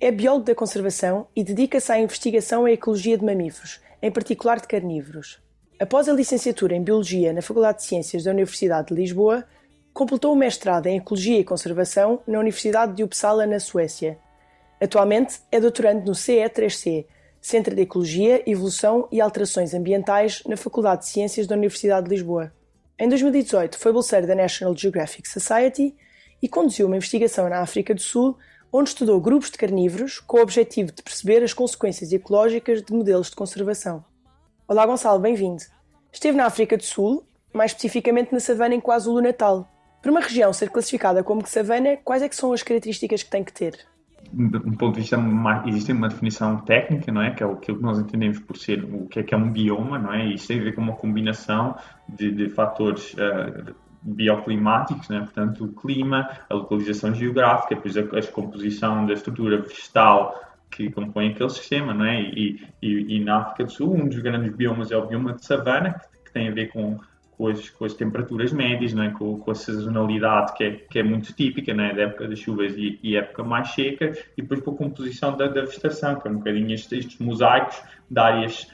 É biólogo da conservação e dedica-se à investigação e ecologia de mamíferos, em particular de carnívoros. Após a licenciatura em Biologia na Faculdade de Ciências da Universidade de Lisboa, completou o mestrado em Ecologia e Conservação na Universidade de Uppsala, na Suécia. Atualmente é doutorando no CE3C, Centro de Ecologia, Evolução e Alterações Ambientais na Faculdade de Ciências da Universidade de Lisboa. Em 2018 foi bolseiro da National Geographic Society e conduziu uma investigação na África do Sul, onde estudou grupos de carnívoros com o objetivo de perceber as consequências ecológicas de modelos de conservação. Olá Gonçalo, bem-vindo. Esteve na África do Sul, mais especificamente na savana em KwaZulu-Natal. Para uma região ser classificada como savana, quais é que são as características que tem que ter? um ponto de vista existe uma definição técnica, não é, que é aquilo que nós entendemos por ser o que é que é um bioma, não é, e isso tem a ver com uma combinação de, de fatores uh, bioclimáticos, né? portanto o clima, a localização geográfica, depois a, a composição da estrutura vegetal que compõe aquele sistema, não é? E, e, e, na África do Sul um dos grandes biomas é o bioma de savana, que, que tem a ver com com as, com as temperaturas médias, não é? com, com a sazonalidade que é, que é muito típica não é? da época das chuvas e, e época mais seca, e depois com a composição da, da vegetação, que é um bocadinho estes, estes mosaicos de áreas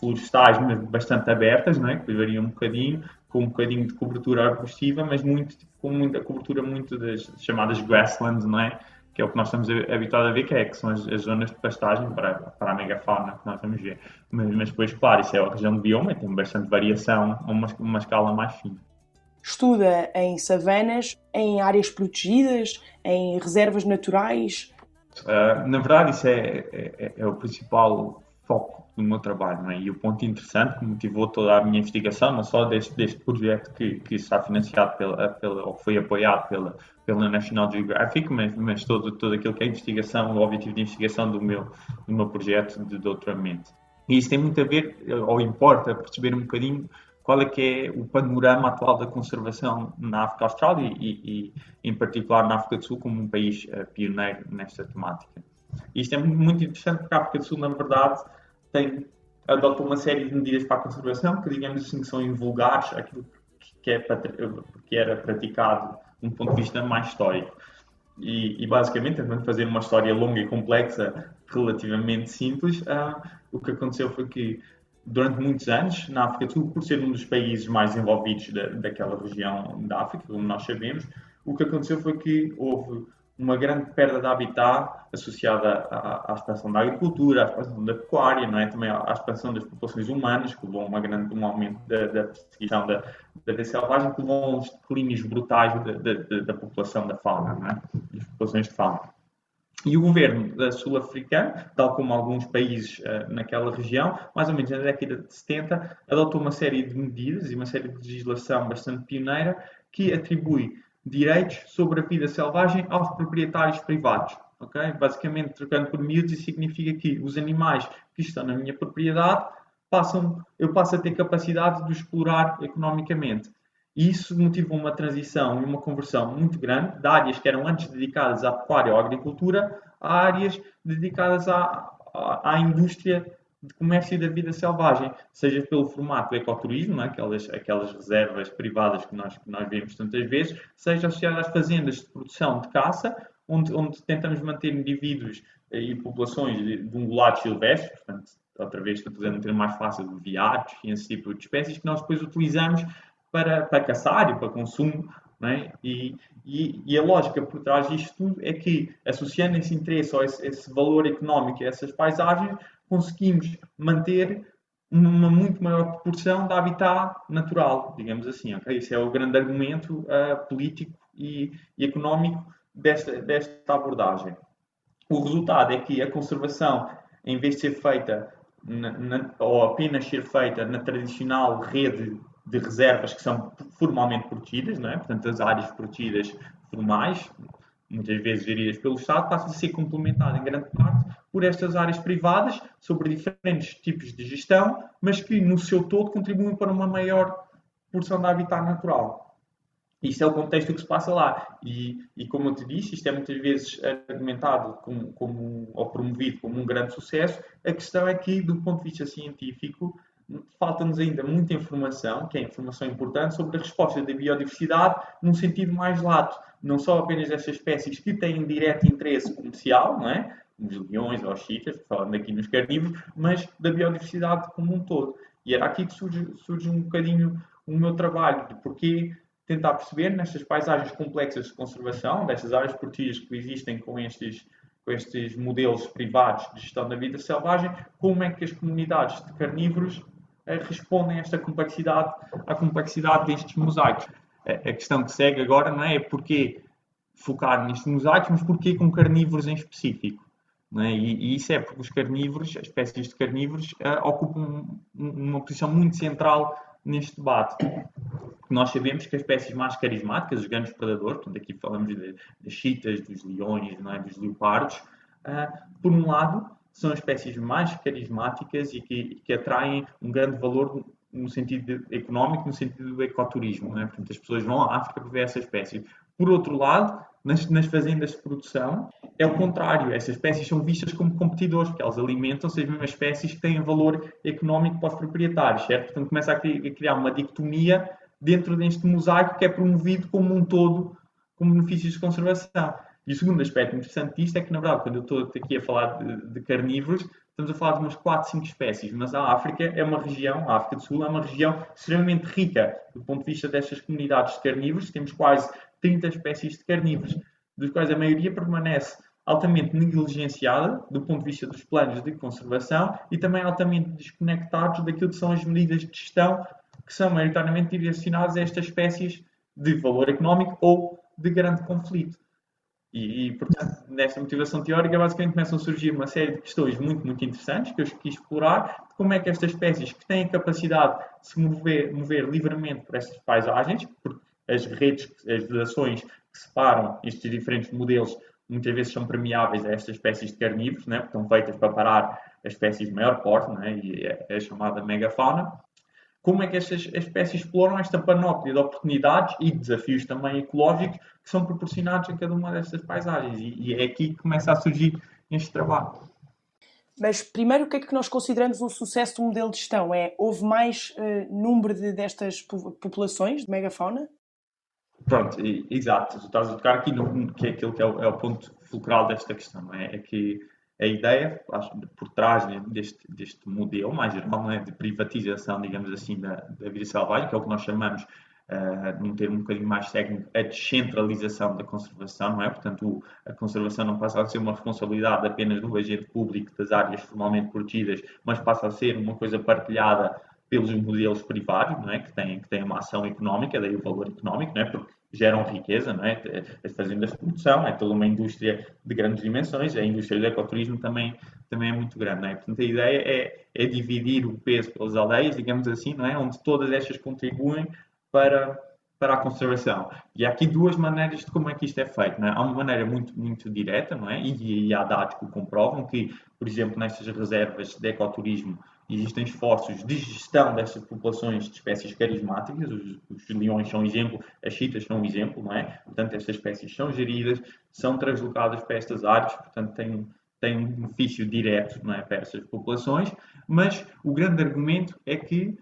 florestais bastante abertas, não é? que variam um bocadinho, com um bocadinho de cobertura arbustiva, mas muito, com muita cobertura muito das chamadas grasslands, não é? que é o que nós estamos habituados a ver, que, é, que são as, as, zonas de pastagem para, para a megafauna que nós vamos ver. Mas, mas depois, claro, isso é a região de bioma, tem bastante variação a uma, uma escala mais fina. Estuda em savanas, em áreas protegidas, em reservas naturais? Uh, na verdade, isso é, é, é, é o principal foco do meu trabalho. Não é? E o ponto interessante que motivou toda a minha investigação, não só deste, deste projeto que, que está financiado pela, pela, ou foi apoiado pela, pela National Geographic, mas, mas todo, todo aquilo que é investigação, o objetivo de investigação do meu, do meu projeto de doutoramento. E isso tem muito a ver, ou importa, perceber um bocadinho qual é que é o panorama atual da conservação na África Austral e, e, em particular na África do Sul como um país uh, pioneiro nesta temática. Isto é muito interessante porque a África do Sul, na verdade, tem, adota uma série de medidas para a conservação que, digamos assim, são invulgares aquilo que, é, que era praticado de um ponto de vista mais histórico. E, e, basicamente, tentando fazer uma história longa e complexa relativamente simples, uh, o que aconteceu foi que durante muitos anos, na África do Sul, por ser um dos países mais envolvidos da, daquela região da África, como nós sabemos, o que aconteceu foi que houve uma grande perda de habitat associada à, à, expansão da agricultura, à expansão da pecuária, não é? também à, expansão das populações humanas, que levou a grande, um aumento da, da perseguição da, da vida selvagem, que levou a uns declínios brutais da, da, da, população da fauna, não é? das populações de fauna. E o governo sul-africano, tal como alguns países uh, naquela região, mais ou menos na década de 70, adotou uma série de medidas e uma série de legislação bastante pioneira que atribui direitos sobre a vida selvagem aos proprietários privados. Okay? Basicamente, trocando por miúdos, isso significa que os animais que estão na minha propriedade passam, eu passo a ter capacidade de explorar economicamente. E isso motivou uma transição e uma conversão muito grande de áreas que eram antes dedicadas à pecuária ou à agricultura a áreas dedicadas à, à, à indústria de comércio e da vida selvagem, seja pelo formato ecoturismo, aquelas, aquelas reservas privadas que nós, que nós vemos tantas vezes, seja associado às fazendas de produção de caça, onde, onde tentamos manter indivíduos eh, e populações de, de ungulados silvestres, portanto, outra vez fazendo um termo mais fácil de viados e esse tipo de espécies que nós depois utilizamos para, para caçar e para consumo é? e, e, e, a lógica por trás disto tudo é que, associando esse interesse ou esse, esse valor económico a essas paisagens, conseguimos manter uma muito maior proporção da habitat natural, digamos assim. Okay? Esse é o grande argumento uh, político e, e, económico desta, desta abordagem. O resultado é que a conservação, em vez de ser feita na, na, ou apenas ser feita na tradicional rede de reservas que são formalmente protegidas, não é? portanto, as áreas protegidas formais, muitas vezes geridas pelo Estado, passam a ser complementadas em grande parte por estas áreas privadas sobre diferentes tipos de gestão, mas que no seu todo contribuem para uma maior porção da habitat natural. Isto é o contexto que se passa lá. E, e como eu te disse, isto é muitas vezes argumentado como, como, ou promovido como um grande sucesso. A questão é que, do ponto de vista científico, falta-nos ainda muita informação, que é informação importante, sobre a resposta da biodiversidade num sentido mais lato. Não só apenas dessas espécies que têm direto interesse comercial, não é? os leões ou os chitas, falando aqui nos carnívoros, mas da biodiversidade como um todo. E era aqui que surge, surge um bocadinho o meu trabalho, de porquê tentar perceber nestas paisagens complexas de conservação, destas áreas protegidas que existem com estes, com estes modelos privados de gestão da vida selvagem, como é que as comunidades de carnívoros respondem a esta complexidade, à complexidade destes mosaicos. A questão que segue agora não é porquê focar nestes mosaicos, mas porquê com carnívoros em específico. É? E, e, isso é porque os carnívoros, as espécies de carnívoros, uh, ocupam uma posição muito central neste debate. Nós sabemos que as espécies mais carismáticas, os grandes predadores, portanto aqui falamos de, das chitas, dos leões, é? dos leopardos, uh, por um lado, são espécies mais carismáticas e que, que atraem um grande valor no sentido económico, no sentido do ecoturismo. Não é? Portanto, as pessoas vão à África para ver essas espécies. Por outro lado, nas, nas, fazendas de produção, é o contrário. Essas espécies são vistas como competidores, porque elas alimentam-se as mesmas espécies que têm valor económico para os proprietários, certo? Portanto, começa a criar uma dicotomia dentro deste mosaico que é promovido como um todo, com benefícios de conservação. E o segundo aspecto interessante disto é que, na verdade, quando eu estou aqui a falar de, de carnívoros, estamos a falar de umas 4, 5 espécies, mas a África é uma região, a África do Sul é uma região extremamente rica do ponto de vista destas comunidades de carnívoros, temos quase 30 espécies de carnívoros, dos quais a maioria permanece altamente negligenciada do ponto de vista dos planos de conservação e também altamente desconectados daquilo que são as medidas de gestão que são maioritariamente direcionadas a estas espécies de valor económico ou de grande conflito. E, e, portanto, nesta motivação teórica, basicamente começam a surgir uma série de questões muito, muito interessantes que eu quis explorar, de como é que estas espécies que têm a capacidade de se mover, mover livremente por estas paisagens, porque as redes, as vedações que separam estes diferentes modelos muitas vezes são permeáveis a estas espécies de carnívoros, né, porque estão feitas para parar as espécies de maior porte, né, e é, é chamada megafauna. Como é que estas espécies exploram esta panóplia de oportunidades e desafios também ecológicos que são proporcionados a cada uma destas paisagens? E, é aqui que começa a surgir este trabalho. Mas primeiro, o que é que nós consideramos um sucesso do modelo de gestão? É, houve mais uh, número de, destas populações de megafauna? Pronto, e, exato. Tu estás a tocar aqui no que é aquilo que é o, é o ponto fulcral desta questão. É? é? que a ideia acho, por trás deste, deste modelo mais geral é, de privatização, digamos assim, da, da vida selvagem, que é o que nós chamamos, uh, num termo um bocadinho mais técnico, a descentralização da conservação, não é? Portanto, o, a conservação não passa a ser uma responsabilidade apenas do agente público das áreas formalmente protegidas, mas passa a ser uma coisa partilhada pelos modelos privados, não é? que, têm, que têm uma ação económica, daí o valor económico, não é? porque geram riqueza, não é? As fazendas de produção, é toda uma indústria de grandes dimensões, a indústria do ecoturismo também, também é muito grande, não é? Portanto, a ideia é, é dividir o peso pelas aldeias, digamos assim, não é? Onde todas estas contribuem para, para a conservação. E há aqui duas maneiras de como é que isto é feito, não é? Há uma maneira muito, muito direta, não é? E, e há dados que comprovam que, por exemplo, nestas reservas de ecoturismo, existem esforços de gestão destas populações de espécies carismáticas, os, os, leões são um exemplo, as chitas são um exemplo, não é? Portanto, estas espécies são geridas, são translocadas para estas áreas, portanto, têm, têm um benefício direto não é, para essas populações, mas o grande argumento é que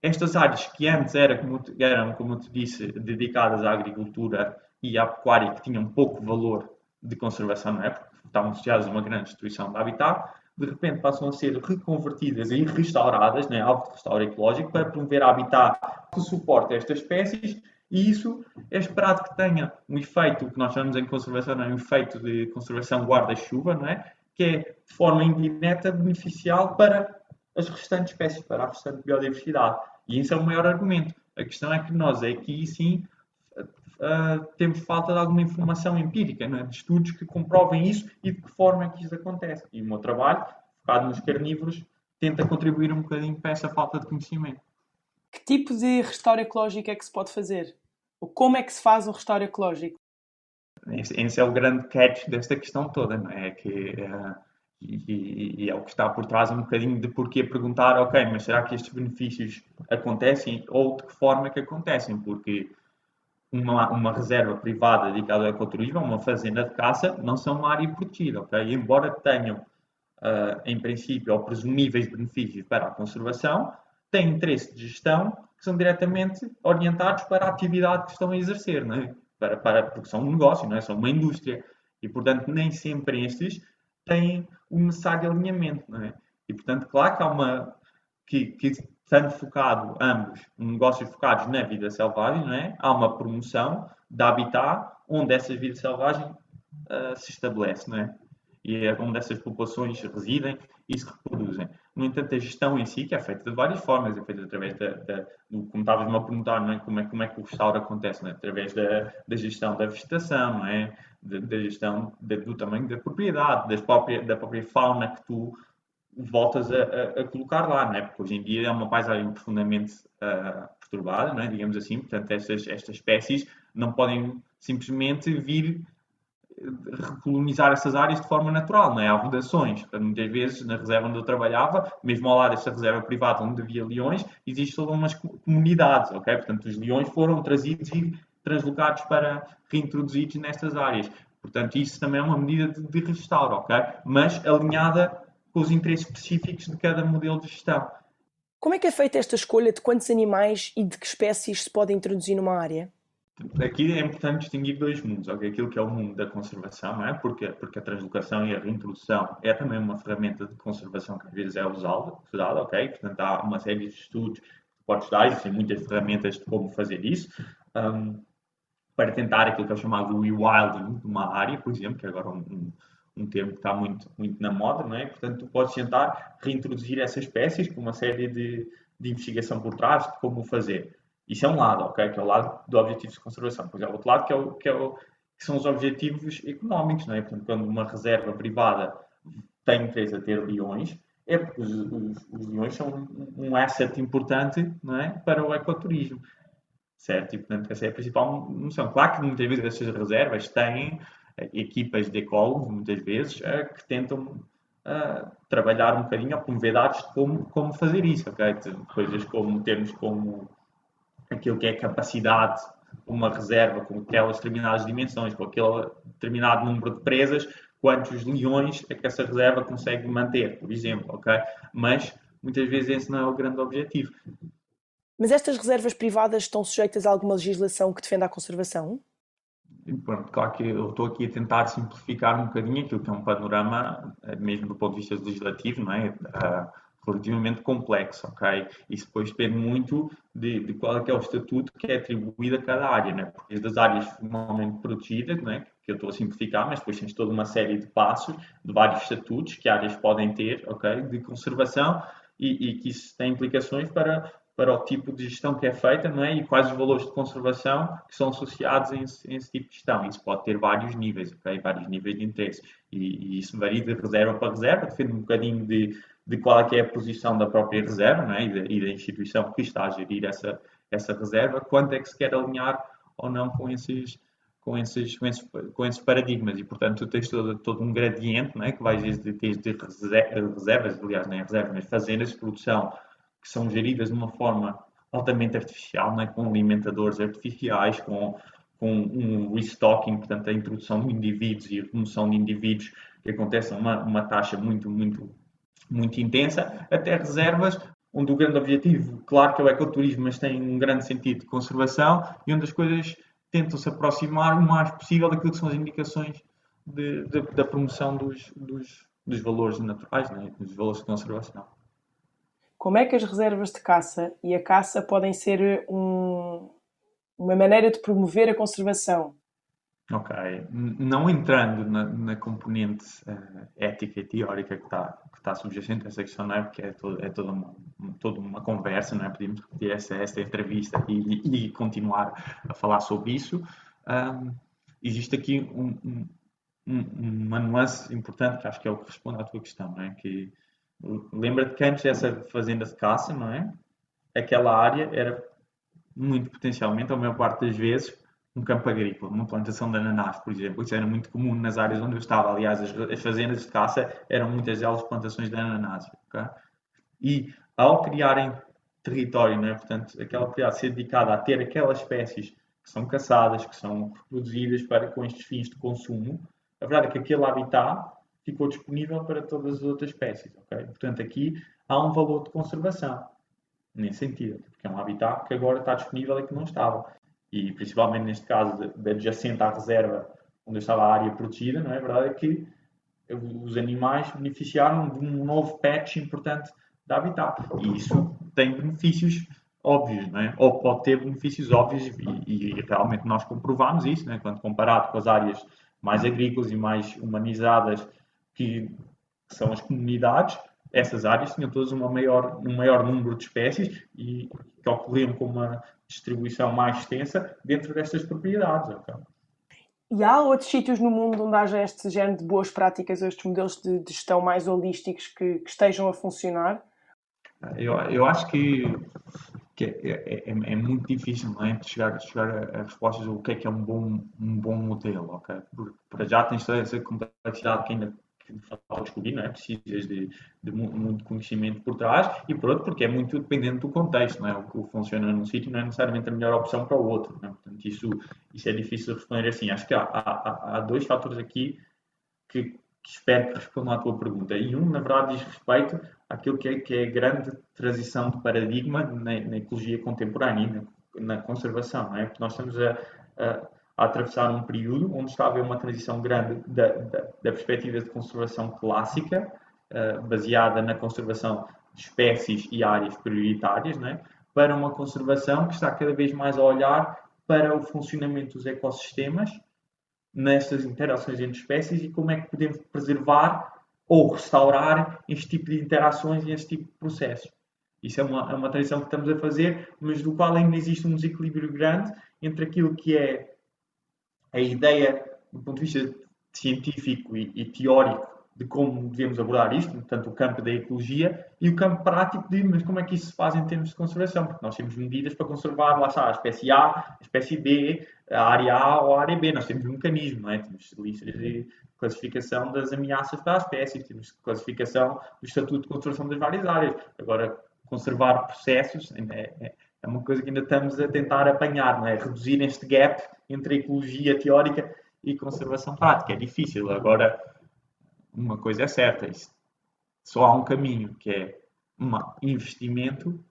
estas áreas que antes era, como, eram, como eu te disse, dedicadas à agricultura e à pecuária, que tinham pouco valor de conservação, não é? Porque estavam associadas a uma grande destruição do habitat, de repente passam a ser reconvertidas e restauradas, né, alvo de restauro ecológico, para promover habitat que suporte estas espécies e isso é esperado que tenha um efeito, que nós chamamos em conservação, é? um efeito de conservação guarda-chuva, não é? que é de forma indireta beneficial para as restantes espécies, para a restante biodiversidade. E esse é o maior argumento. A questão é que nós aqui sim uh, temos falta de alguma informação empírica, é? de estudos que comprovem isso e de que forma é que isso acontece. E o meu trabalho, focado nos carnívoros, tenta contribuir um bocadinho para essa falta de conhecimento. Que tipo de restauro ecológico é que se pode fazer? Ou como é que se faz um restauro ecológico? esse, esse, é o grande catch desta questão toda, não é? Que, uh, e, e, é o que está por trás um bocadinho de porquê perguntar, ok, mas será que estes benefícios acontecem ou de que forma é que acontecem? Porque uma, uma reserva privada dedicada ao ecoturismo, uma fazenda de caça, não são uma área protegida, ok? Embora tenham, uh, em princípio, ou presumíveis benefícios para a conservação, têm interesse de gestão que são diretamente orientados para a atividade que estão a exercer, não é? Para, para, porque são um negócio, não é? São uma indústria. E, portanto, nem sempre estes têm o necessário alinhamento, não é? E, portanto, claro que há uma... que, que estando focado, ambos, negócios focados na vida selvagem, não é? há uma promoção da habitat onde essa vida selvagem uh, se estabelece, não é? E é onde essas populações residem e se reproduzem. No entanto, a gestão em si, que é feita de várias formas, é feita através da, da do, como estavas-me a perguntar, não é? Como, é, como é que o restauro acontece, não é? através da, da gestão da vegetação, não é? da, da gestão do tamanho da propriedade, das própria, da própria fauna que tu voltas a, a, colocar lá, não é? Porque hoje em dia é uma paisagem profundamente uh, perturbada, não é? digamos assim, portanto estas, estas espécies não podem simplesmente vir eh, recolonizar essas áreas de forma natural, é? Há vedações. Muitas vezes, na reserva onde eu trabalhava, mesmo ao lado desta reserva privada onde havia leões, existem algumas comunidades, ok? Portanto, os leões foram trazidos e translocados para reintroduzidos nestas áreas. Portanto, isso também é uma medida de, de restauro, ok? Mas alinhada com os interesses específicos de cada modelo de gestão. Como é que é feita esta escolha de quantos animais e de que espécies se pode introduzir numa área? Aqui é importante distinguir dois mundos, okay? aquilo que é o mundo da conservação, não é? porque, porque a translocação e a reintrodução é também uma ferramenta de conservação que às vezes é usada, usada ok? portanto há uma série de estudos que podes dar, existem muitas ferramentas de como fazer isso, um, para tentar aquilo que é chamado rewilding de uma área, por exemplo, que é agora um, um termo que está muito, muito na moda, não é? Portanto, tu podes tentar reintroduzir essas espécies com uma série de, de investigação por trás de como fazer. Isso é um lado, ok? Que é o lado do objetivo de conservação. Depois é o outro lado que, é o, que, é o, que são os objetivos económicos, não é? Portanto, quando uma reserva privada tem interesse a ter leões, é porque os, os, os leões são um, um asset importante não é? para o ecoturismo. Certo? E, portanto, essa é a principal noção. Claro que muitas vezes essas reservas têm equipas de ecólogos, muitas vezes, eh, que tentam eh, trabalhar um bocadinho a promover dados de como, como fazer isso, ok? Coisas como termos como aquilo que é capacidade, uma reserva com aquelas determinadas dimensões, com aquele determinado número de presas, quantos leões é que essa reserva consegue manter, por exemplo, ok? Mas muitas vezes esse não é o grande objetivo. Mas estas reservas privadas estão sujeitas a alguma legislação que defenda a conservação? Pronto, claro que eu estou aqui a tentar simplificar um bocadinho aquilo que é um panorama, eh, mesmo do ponto de vista legislativo, não é? Uh, relativamente complexo, ok? Isso depois depende muito de, de, qual é é o estatuto que é atribuído a cada área, né? Porque das áreas formalmente protegidas, né? que eu estou a simplificar, mas depois tens toda uma série de passos, de vários estatutos que áreas podem ter, ok? De conservação e, e que isso tem implicações para para o tipo de gestão que é feita não é? e quais os valores de conservação que são associados a esse, a esse tipo de gestão. Isso pode ter vários níveis, okay? vários níveis de interesse. E, e, isso varia de reserva para reserva, depende um bocadinho de, de qual é, que é a posição da própria reserva não é? e, da, e da instituição que está a gerir essa, essa reserva, quanto é que se quer alinhar ou não com esses, com esses, com esses, com esses paradigmas. E, portanto, tu tens todo, todo um gradiente não é? que vai desde, desde reservas, aliás, nem reservas, mas fazendas de produção que são geridas de uma forma altamente artificial, né? com alimentadores artificiais, com, com um restocking, portanto, a introdução de indivíduos e a remoção de indivíduos que acontece a uma, uma taxa muito, muito, muito intensa, até reservas onde o grande objetivo, claro que é o ecoturismo, mas tem um grande sentido de conservação e onde as coisas tentam se aproximar o mais possível daquilo que são as indicações de, de, da promoção dos, dos, dos valores naturais, né? dos valores de conservação. Como é que as reservas de caça e a caça podem ser um, uma maneira de promover a conservação? Ok. Não entrando na, na componente uh, ética e teórica que está, que está subjacente a essa questão, não é? Porque é, todo, é toda, uma, toda uma conversa, não é? Podíamos repetir essa, esta entrevista e, e, continuar a falar sobre isso. Um, existe aqui um, um, uma nuance importante que acho que é o que responde à tua questão, não é? Que Lembra-te que antes dessa fazenda de caça, não é? Aquela área era muito potencialmente, a maior parte das vezes, um campo agrícola, uma plantação de ananás, por exemplo. Isso era muito comum nas áreas onde eu estava. Aliás, as, as fazendas de caça eram muitas delas plantações de ananás. Okay? E ao criarem território, não é? portanto, aquela propriedade ser dedicada a ter aquelas espécies que são caçadas, que são reproduzidas para, com estes fins de consumo, a verdade é que aquele habitat ficou disponível para todas as outras espécies. Okay? Portanto, aqui há um valor de conservação, nesse sentido, porque é um habitat que agora está disponível e que não estava. E principalmente neste caso da adjacente à reserva, onde estava a área protegida, não é? Verdade é que os animais beneficiaram de um novo patch importante de habitat. E isso tem benefícios óbvios, não é? ou pode ter benefícios óbvios, e, e realmente nós comprovamos isso, é? quando comparado com as áreas mais agrícolas e mais humanizadas que são as comunidades, essas áreas tinham todas uma maior, um maior número de espécies e que ocorriam com uma distribuição mais extensa dentro destas propriedades. Okay? E há outros sítios no mundo onde haja este género de boas práticas, estes modelos de, de gestão mais holísticos que, que, estejam a funcionar? Eu, eu acho que, que é, é, é, é, muito difícil não é? chegar, chegar a, a, respostas do que é que é um bom, um bom modelo. Okay? Porque para já tens toda essa complexidade que ainda que descobrir, é? Precisas de, de, muito conhecimento por trás e por outro, porque é muito dependente do contexto, não é? O que funciona num sítio não é necessariamente a melhor opção para o outro, não é? Portanto, isso, isso é difícil de responder assim. Acho que há, há, há dois fatores aqui que, que, espero que respondam à tua pergunta. E um, na verdade, diz respeito àquilo que é, que é a grande transição de paradigma na, na ecologia contemporânea e na, na, conservação, não é? Porque nós estamos a, a a atravessar um período onde está a haver uma transição grande da, da, da perspectiva de conservação clássica, uh, baseada na conservação de espécies e áreas prioritárias, né, para uma conservação que está cada vez mais a olhar para o funcionamento dos ecossistemas nestas interações entre espécies e como é que podemos preservar ou restaurar este tipo de interações e este tipo de processos. Isso é uma, é uma transição que estamos a fazer, mas do qual ainda existe um desequilíbrio grande entre aquilo que é a ideia, do ponto de vista científico e, e, teórico, de como devemos abordar isto, portanto, o campo da ecologia, e o campo prático de mas como é que isso se faz em termos de conservação, porque nós temos medidas para conservar, lá está, a espécie A, a espécie B, a área A ou a área B, nós temos um mecanismo, não é? temos listas de classificação das ameaças para a espécie, temos classificação do estatuto de conservação das várias áreas. Agora, conservar processos é, é, é uma coisa que ainda estamos a tentar apanhar, não é? Reduzir este gap entre a ecologia teórica e conservação prática. É difícil. Agora, uma coisa é certa: só há um caminho, que é um investimento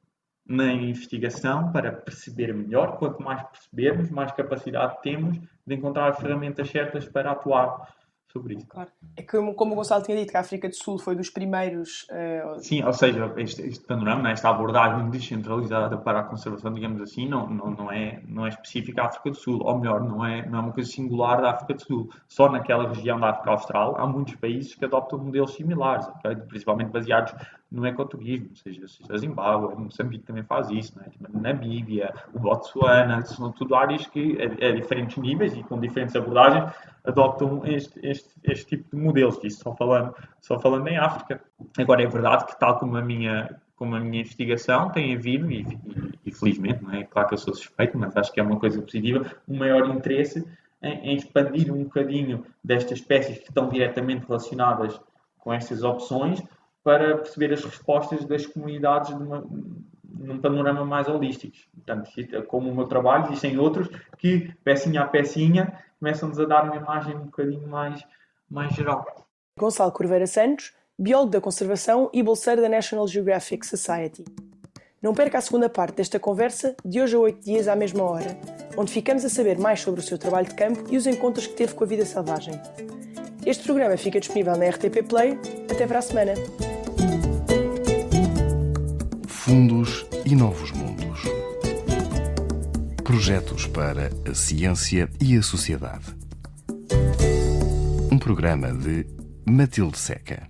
na investigação para perceber melhor. Quanto mais percebermos, mais capacidade temos de encontrar as ferramentas certas para atuar sobre isso. Claro. É que, como o Gonçalo tinha dito, que a África do Sul foi dos primeiros. Uh... Sim, ou seja, este, este panorama, né, esta abordagem descentralizada para a conservação, digamos assim, não, não, não, é, não é específica à África do Sul, ou melhor, não é, não é uma coisa singular da África do Sul. Só naquela região da África Austral há muitos países que adoptam modelos similares, okay? principalmente baseados no ecoturismo, ou seja, seja a Zimbábue, Moçambique também faz isso, né? tipo, Namíbia, o Botsuana, são tudo áreas que, a, a, diferentes níveis e com diferentes abordagens, adoptam este, este, este tipo de modelos, isso só falando, só falando em África. Agora, é verdade que, tal como a minha, como a minha investigação, tem havido, e, e, e felizmente, não é? claro que eu sou suspeito, mas acho que é uma coisa positiva, um maior interesse em, em expandir um bocadinho destas espécies que estão diretamente relacionadas com estas opções para perceber as respostas das comunidades numa, num panorama mais holístico. Portanto, é como o meu trabalho, existem outros que, pecinha a pecinha, começam-nos a dar uma imagem um bocadinho mais, mais geral. Gonçalo Corveira Santos, biólogo da conservação e bolseiro da National Geographic Society. Não perca a segunda parte desta conversa de hoje a oito dias à mesma hora, onde ficamos a saber mais sobre o seu trabalho de campo e os encontros que teve com a vida selvagem. Este programa fica disponível na RTP Play. Até para a semana! Fundos e Novos Mundos. Projetos para a ciência e a sociedade. Um programa de Matilde Seca.